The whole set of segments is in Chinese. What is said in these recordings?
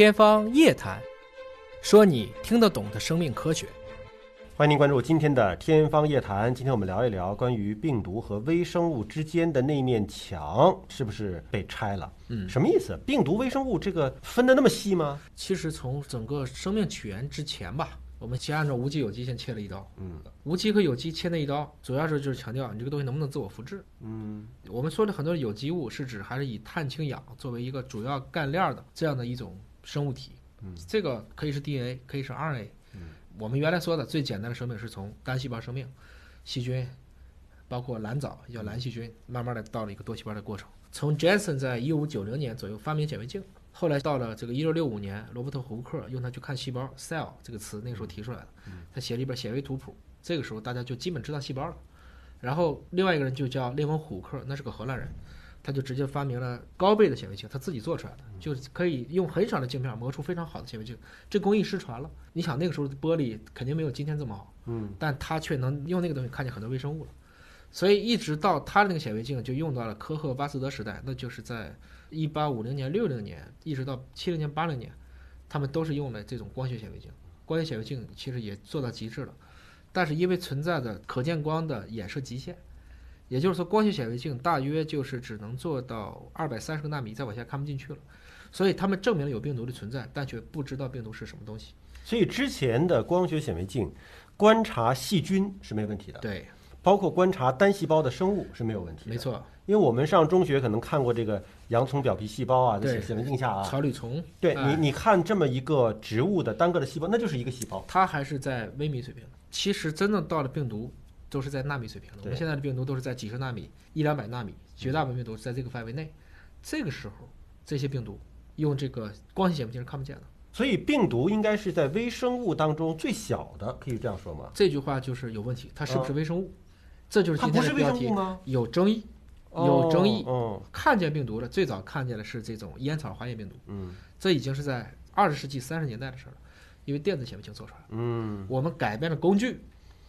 天方夜谭，说你听得懂的生命科学。欢迎您关注今天的《天方夜谭》。今天我们聊一聊关于病毒和微生物之间的那面墙是不是被拆了？嗯什么意思？病毒、微生物这个分得那么细吗？其实从整个生命起源之前吧，我们先按照无机有机先切了一刀。嗯无机和有机切那一刀，主要是就是强调你这个东西能不能自我复制。嗯我们说的很多有机物是指还是以碳氢氧作为一个主要干链儿的这样的一种生物体。嗯这个可以是 DNA，可以是 RNA。嗯我们原来说的最简单的生命是从单细胞生命，细菌，包括蓝藻也叫蓝细菌，慢慢的到了一个多细胞的过程。从 Jensen 在一五九零年左右发明显微镜，后来到了这个一六六五年，罗伯特胡克用它去看细胞 cell 这个词，那个时候提出来的。他写了一本显微图谱，这个时候大家就基本知道细胞了。然后另外一个人就叫列文虎克，那是个荷兰人，他就直接发明了高倍的显微镜，他自己做出来的，就是可以用很少的镜片磨出非常好的显微镜。这工艺失传了，你想那个时候的玻璃肯定没有今天这么好，嗯但他却能用那个东西看见很多微生物了。所以一直到他的那个显微镜就用到了科赫巴斯德时代，那就是在一八五零年、六零年，一直到七零年、八零年，他们都是用了这种光学显微镜。光学显微镜其实也做到极致了，但是因为存在着可见光的衍射极限，也就是说光学显微镜大约就是只能做到二百三十个纳米，再往下看不进去了。所以他们证明了有病毒的存在，但却不知道病毒是什么东西。所以之前的光学显微镜观察细菌是没问题的，对，包括观察单细胞的生物是没有问题的。没，错，因为我们上中学可能看过这个洋葱表皮细胞啊，在对显微镜下啊，草履虫，对哎你你看这么一个植物的单个的细胞，那就是一个细胞。它还是在微米水平。其实真正到了病毒，都是在纳米水平的。我们现在的病毒都是在几十纳米、一两百纳米，绝大部分病毒是在这个范围内。这个时候，这些病毒用这个光学显微镜是看不见的。所以病毒应该是在微生物当中最小的，可以这样说吗？这句话就是有问题，它是不是微生物？这就是今天的标题吗？有争议。有争议哦，看见病毒了最早看见的是这种烟草花叶病毒，嗯这已经是在二十世纪三十年代的事儿了，因为电子显微镜做出来了。嗯我们改变了工具，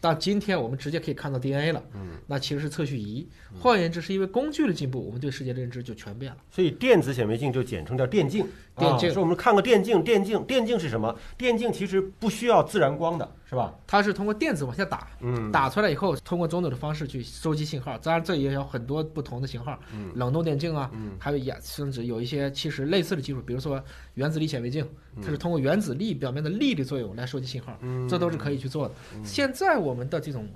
到今天我们直接可以看到 DNA 了。嗯，那其实是测序仪。换言之，是因为工具的进步，我们对世界的认知就全变了。所以电子显微镜就简称叫电镜。电镜啊说我们看个电镜，电镜，电镜是什么？电镜其实不需要自然光的，是吧？它是通过电子往下打，嗯，打出来以后，通过种种的方式去收集信号。当然，这也有很多不同的型号，嗯冷冻电镜啊，嗯还有也甚至有一些其实类似的技术，比如说原子力显微镜，它是通过原子力表面的力的作用来收集信号，嗯这都是可以去做的。现在我们的这种，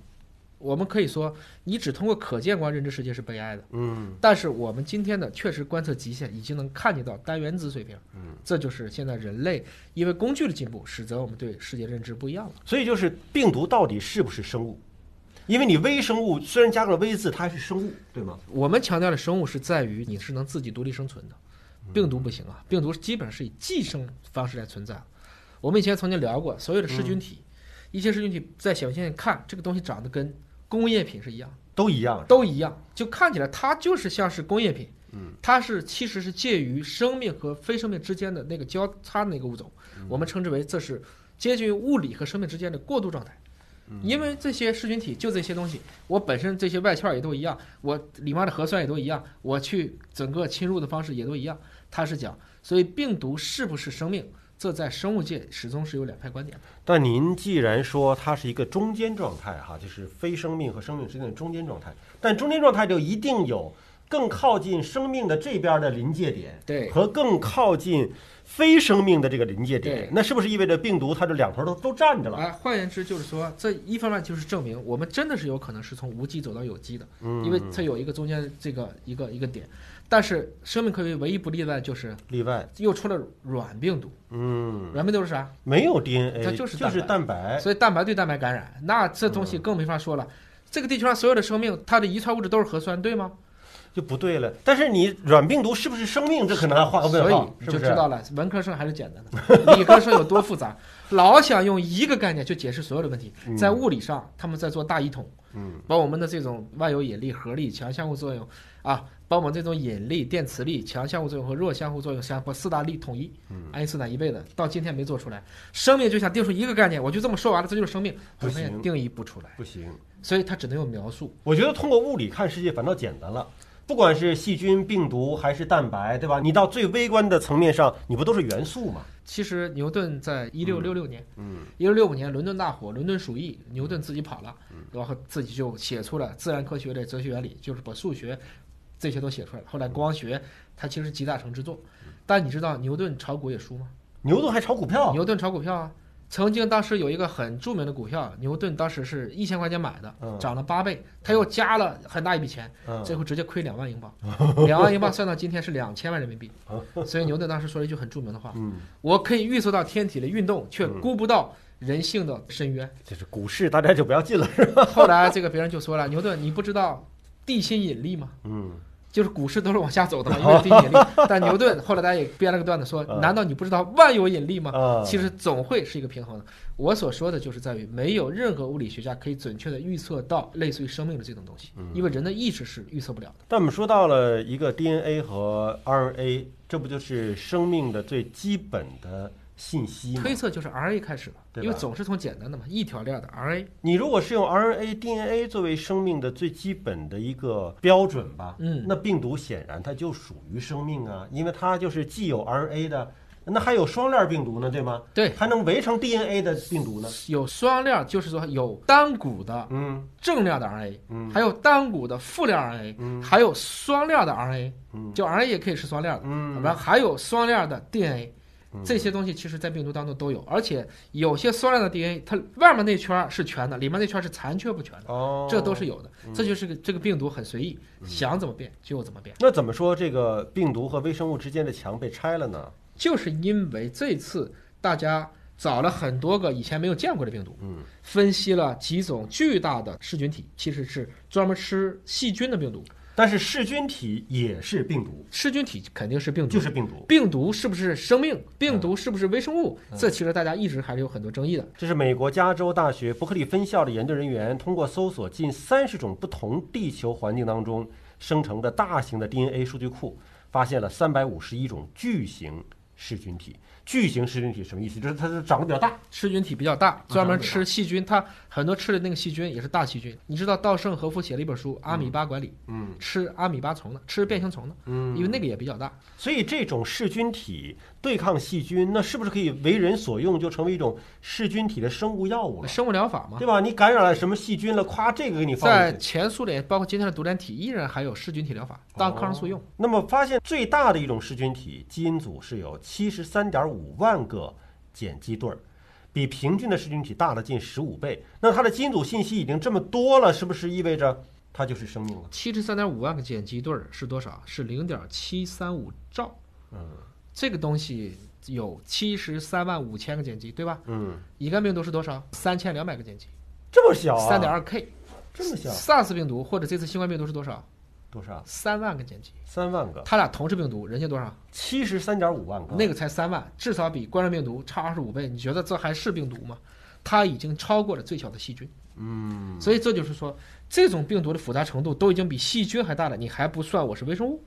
我们可以说，你只通过可见光认知世界是悲哀的。嗯但是我们今天的确实观测极限已经能看见到单原子水平，嗯，这就是现在人类因为工具的进步，使得我们对世界认知不一样了。所以就是病毒到底是不是生物？因为你微生物虽然加个了微字，它还是生物，对吗？我们强调的生物是在于你是能自己独立生存的，病毒不行啊，病毒基本上是以寄生方式来存在。我们以前曾经聊过，所有的噬菌体，一些噬菌体在显微镜看这个东西长得跟工业品是一样，都一样。都一样，就看起来它就是像是工业品。嗯，它是其实是介于生命和非生命之间的那个交叉的那个物种，我们称之为这是接近于物理和生命之间的过渡状态。因为这些噬菌体就这些东西，我本身这些外壳也都一样，我里面的核酸也都一样，我去整个侵入的方式也都一样。它是讲，所以病毒是不是生命，这在生物界始终是有两派观点的。但您既然说它是一个中间状态，哈，就是非生命和生命之间的中间状态，但中间状态就一定有更靠近生命的这边的临界点，对和更靠近非生命的这个临界点，那是不是意味着病毒它这两头都都站着了？哎，换言之就是说，这一方面就是证明我们真的是有可能是从无机走到有机的，嗯因为它有一个中间这个一个一个点。但是生命科学唯一不例外就是例外，又出了软病毒，嗯，软病毒是啥？没有 DNA，它就是就是蛋蛋白，所以蛋白对蛋白感染，那这东西更没法说了。这个地球上所有的生命，它的遗传物质都是核酸，对吗？就不对了。但是你软病毒是不是生命？这可能还画个问号所以，你？就知道了，文科生还是简单的，理科生有多复杂。老想用一个概念去解释所有的问题，在物理上他们在做大一统，嗯，把我们的这种万有引力、核力、强相互作用啊，把我们这种引力、电磁力、强相互作用和弱相互作用相把四大力统一，爱因斯坦一辈子到今天没做出来。生命就想定出一个概念，我就这么说完了，这就是生命，我发现定义不出来，不行。所以它只能用描述。我觉得通过物理看世界反倒简单了。不管是细菌、病毒还是蛋白，对吧？你到最微观的层面上，你不都是元素吗？其实牛顿在一六六六年，嗯一六六五年伦敦大火，伦敦鼠疫，牛顿自己跑了，然后自己就写出了自然科学的哲学原理，就是把数学这些都写出来了。后来光学它其实集大成之作，但你知道牛顿炒股也输吗？牛顿还炒股票，牛顿炒股票啊，曾经当时有一个很著名的股票，牛顿当时是一千块钱买的嗯，涨了八倍，他又加了很大一笔钱，嗯最后直接亏两万英镑，两万英镑算到今天是两千万人民币。所以牛顿当时说了一句很著名的话嗯，：“我可以预测到天体的运动，却嗯估不到人性的深渊。这是股市，大家就不要进了。”是吧 后来这个别人就说了：“牛顿，你不知道地心引力嘛？嗯，就是股市都是往下走的嘛，因为有地心引力。但牛顿后来大家也编了个段子说：嗯难道你不知道万有引力吗？啊，其实总会是一个平衡的。我所说的就是在于，没有任何物理学家可以准确的预测到类似于生命的这种东西，嗯因为人的意识是预测不了的。但我们说到了一个 DNA 和 RNA，这不就是生命的最基本的信息？推测就是 RNA 开始的，对吧因为总是从简单的嘛，一条链的 RNA。你如果是用 RNA、DNA 作为生命的最基本的一个标准吧，嗯那病毒显然它就属于生命啊，因为它就是既有 RNA 的，那还有双链病毒呢，对吗？对，还能围成 DNA 的病毒呢？有双链，就是说有单股的嗯正链的 RNA，嗯还有单股的负链 RNA，嗯还有双链的 RNA，嗯就 RNA 也可以是双链的。嗯，然后还有双链的 DNA，嗯这些东西其实在病毒当中都有，而且有些缩量的 DNA，它外面那圈是全的，里面那圈是残缺不全的，哦，这都是有的。嗯这就是个这个病毒很随意，想怎么变就怎么变。那怎么说这个病毒和微生物之间的墙被拆了呢？就是因为这次大家找了很多个以前没有见过的病毒，嗯分析了几种巨大的噬菌体，其实是专门吃细菌的病毒。但是噬菌体也是病毒，噬菌体肯定是病毒，就是病毒。病毒是不是生命？病毒是不是微生物？这其实大家一直还是有很多争议的。这是美国加州大学伯克利分校的研究人员通过搜索近三十种不同地球环境当中生成的大型的 DNA 数据库，发现了三百五十一种巨型噬菌体。巨型噬菌体什么意思？就是它是长得比较大。噬菌体比较大，专门吃细菌。它很多吃的那个细菌也是大细菌。你知道稻盛和夫写了一本书《阿米巴管理》，嗯吃阿米巴虫的，吃变形虫的，嗯因为那个也比较大。所以这种噬菌体对抗细菌，那是不是可以为人所用，就成为一种噬菌体的生物药物了？生物疗法嘛，对吧？你感染了什么细菌了，夸这个给你放在。前苏联，包括今天的独联体，依然还有噬菌体疗法当抗生素用。那么发现最大的一种噬菌体基因组是有七十三点五万个碱基对儿，比平均的噬菌体大了近十五倍。那它的基因组信息已经这么多了，是不是意味着它就是生命了？七十三点五万个碱基对儿是多少？是零点七三五兆。嗯这个东西有七十三万五千个碱基，对吧？嗯，乙肝病毒是多少？三千两百个碱基，这么小啊？三点二 K。这么小？SARS 病毒或者这次新冠病毒是多少？多少？三万个碱基。三万个，他俩同是病毒，人家多少？七十三点五万个。那个才三万，至少比冠状病毒差二十五倍。你觉得这还是病毒吗？它已经超过了最小的细菌。嗯，所以这就是说，这种病毒的复杂程度都已经比细菌还大了，你还不算我是微生物，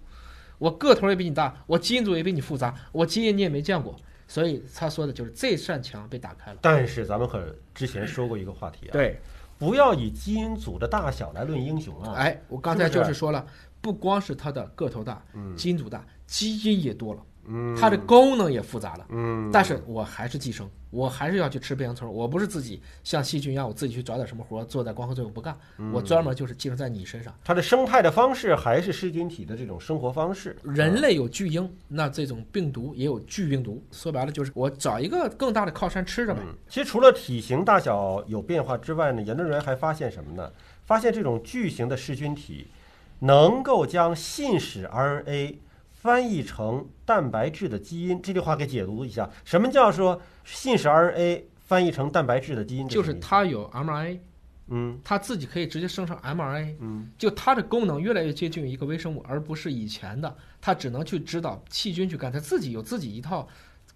我个头也比你大，我基因组也比你复杂，我基因你也没见过。所以他说的就是这扇墙被打开了。但是咱们可之前说过一个话题啊，对，不要以基因组的大小来论英雄啊。哎，我刚才是不就是是说了，不光是它的个头大，嗯基因组大，基因也多了，嗯，它的功能也复杂了。嗯，但是我还是寄生，我还是要去吃变形虫，我不是自己像细菌一样，我自己去找点什么活，坐在光合作用不干，嗯我专门就是寄生在你身上。它的生态的方式还是噬菌体的这种生活方式。人类有巨婴，那这种病毒也有巨病毒。说白了就是我找一个更大的靠山吃着呗。嗯，其实除了体型大小有变化之外呢，研究人员还发现什么呢？发现这种巨型的噬菌体能够将信使 RNA 翻译成蛋白质的基因。这句话给解读一下，什么叫说信使 RNA 翻译成蛋白质的基因？就是它有 mRNA，嗯它自己可以直接生成 mRNA，嗯就它的功能越来越接近于一个微生物，而不是以前的它只能去指导细菌去干，它自己有自己一套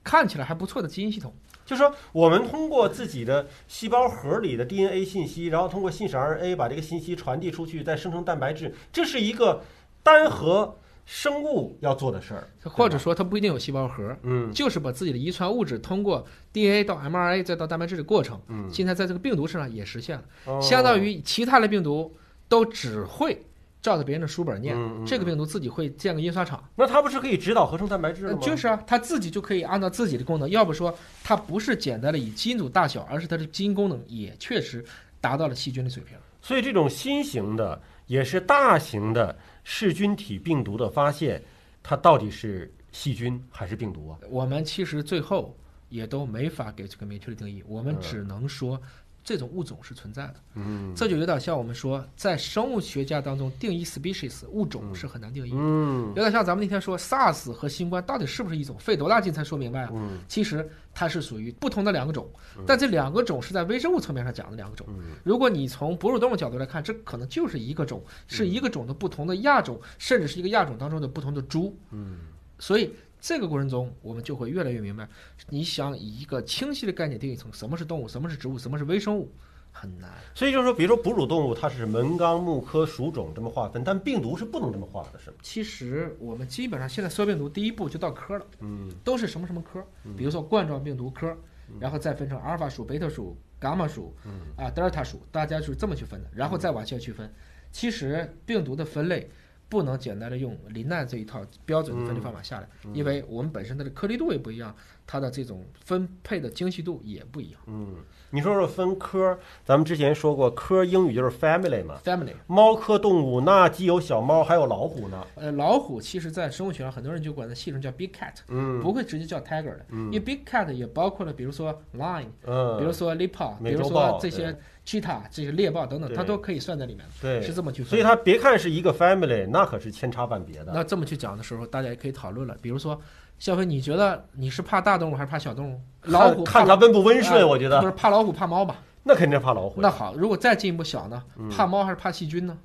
看起来还不错的基因系统。就说我们通过自己的细胞核里的 DNA 信息，然后通过信使 RNA 把这个信息传递出去，再生成蛋白质，这是一个单核生物要做的事儿，或者说它不一定有细胞核，嗯就是把自己的遗传物质通过 DNA 到 mRNA 再到蛋白质的过程，嗯，现在在这个病毒身上也实现了。哦相当于其他的病毒都只会照着别人的书本念，嗯嗯这个病毒自己会建个印刷厂。那它不是可以指导合成蛋白质吗？呃就是啊，它自己就可以按照自己的功能，要不说它不是简单的以基因组大小，而是它的基因功能也确实达到了细菌的水平。所以这种新型的也是大型的噬菌体病毒的发现，它到底是细菌还是病毒啊？我们其实最后也都没法给这个明确的定义，我们只能说这种物种是存在的。嗯这就有点像我们说，在生物学家当中定义 species 物种是很难定义的。嗯有点像咱们那天说 SARS 和新冠到底是不是一种，费多大劲才说明白啊？嗯其实它是属于不同的两个种，但这两个种是在微生物层面上讲的两个种。嗯如果你从哺乳动物角度来看，这可能就是一个种，是一个种的不同的亚种，甚至是一个亚种当中的不同的株。嗯所以这个过程中，我们就会越来越明白，你想以一个清晰的概念定义成什么是动物，什么是植物，什么是微生物，很难。所以就是说，比如说哺乳动物，它是门纲目科属种这么划分，但病毒是不能这么划的，是吗？其实我们基本上现在所有病毒第一步就到科了，嗯都是什么什么科，比如说冠状病毒科，然后再分成阿尔法属、贝塔属、伽马属，啊德尔塔属，大家就是这么去分的，然后再往下区分。其实病毒的分类不能简单的用林奈这一套标准的分类方法下来，因为我们本身它的颗粒度也不一样，它的这种分配的精细度也不一样。嗯，你说说分科，咱们之前说过，科英语就是 family 嘛。Family，猫科动物那既有小猫，还有老虎呢。呃，老虎其实在生物学上很多人就管它系统叫 big cat，嗯不会直接叫 tiger 的，因为 big cat 也包括了比如说 lion，嗯，比如说 leopard，比如说这些 cheetah 这些猎豹等等，它都可以算在里面，对，是这么去分。所以它别看是一个 family，那可是千差万别的。那这么去讲的时候，大家也可以讨论了。比如说，肖飞，你觉得你是怕大动物还是怕小动物？老虎看看它温不温顺，哎我觉得不是怕老虎怕猫吧？那肯定是怕老虎。那好，如果再进一步小呢？怕猫还是怕细菌呢？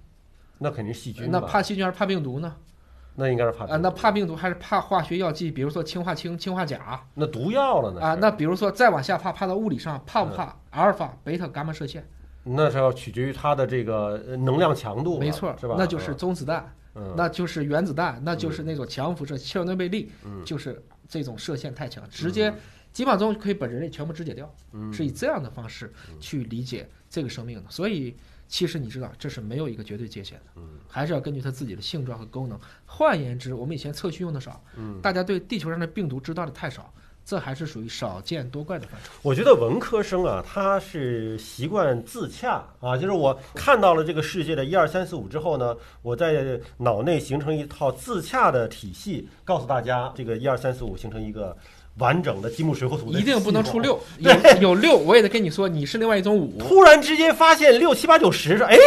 那肯定细菌那？怕细菌还是怕病毒呢？那应该是怕啊，那怕病毒还是怕化学药剂？比如说氰化氢、氰化钾那毒药了呢？啊。是那比如说再往下怕，怕到物理上，怕不怕阿尔法、贝塔、伽马射线？那是要取决于它的这个呃能量强度，没错，是吧？那就是中子弹。嗯，那就是原子弹，那就是那种强辐射，切尔诺贝利嗯就是这种射线太强，直接几秒钟就可以把人类全部肢解掉，嗯是以这样的方式去理解这个生命的。所以，其实你知道，这是没有一个绝对界限的，嗯还是要根据它自己的性状和功能。换言之，我们以前测序用的少，嗯大家对地球上的病毒知道的太少，这还是属于少见多怪的范畴。我觉得文科生啊，他是习惯自洽啊，就是我看到了这个世界的一二三四五之后呢，我在脑内形成一套自洽的体系，告诉大家这个一二三四五形成一个完整的积木水火土的一定不能。出六，有有六，我也得跟你说，你是另外一种五。突然之间发现六七八九十，说哎，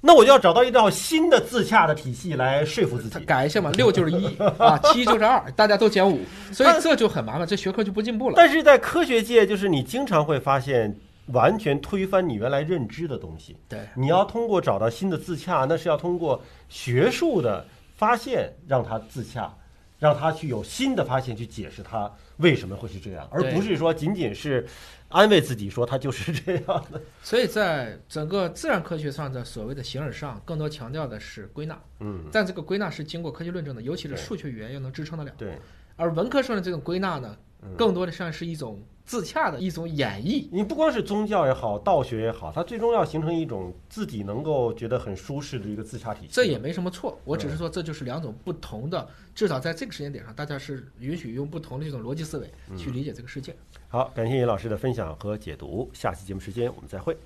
那我就要找到一套新的自洽的体系来说服自己。改一下嘛，六就是一 啊，七就是二，大家都减五，所以这就很麻烦，这学科就不进步了。但是在科学界，就是你经常会发现完全推翻你原来认知的东西。对，你要通过找到新的自洽，那是要通过学术的发现让它自洽，让它去有新的发现去解释它为什么会是这样，而不是说仅仅是安慰自己说它就是这样的。所以在整个自然科学上的所谓的形而上，更多强调的是归纳，嗯，但这个归纳是经过科学论证的，尤其是数学语言又能支撑得了。对，而文科生的这种归纳呢，嗯更多的像是一种自洽的一种演绎。你不光是宗教也好，道学也好，它最终要形成一种自己能够觉得很舒适的一个自洽体系。这也没什么错，我只是说这就是两种不同的，至少在这个时间点上，大家是允许用不同的这种逻辑思维去理解这个世界。好，感谢尹老师的分享和解读，下期节目时间我们再会。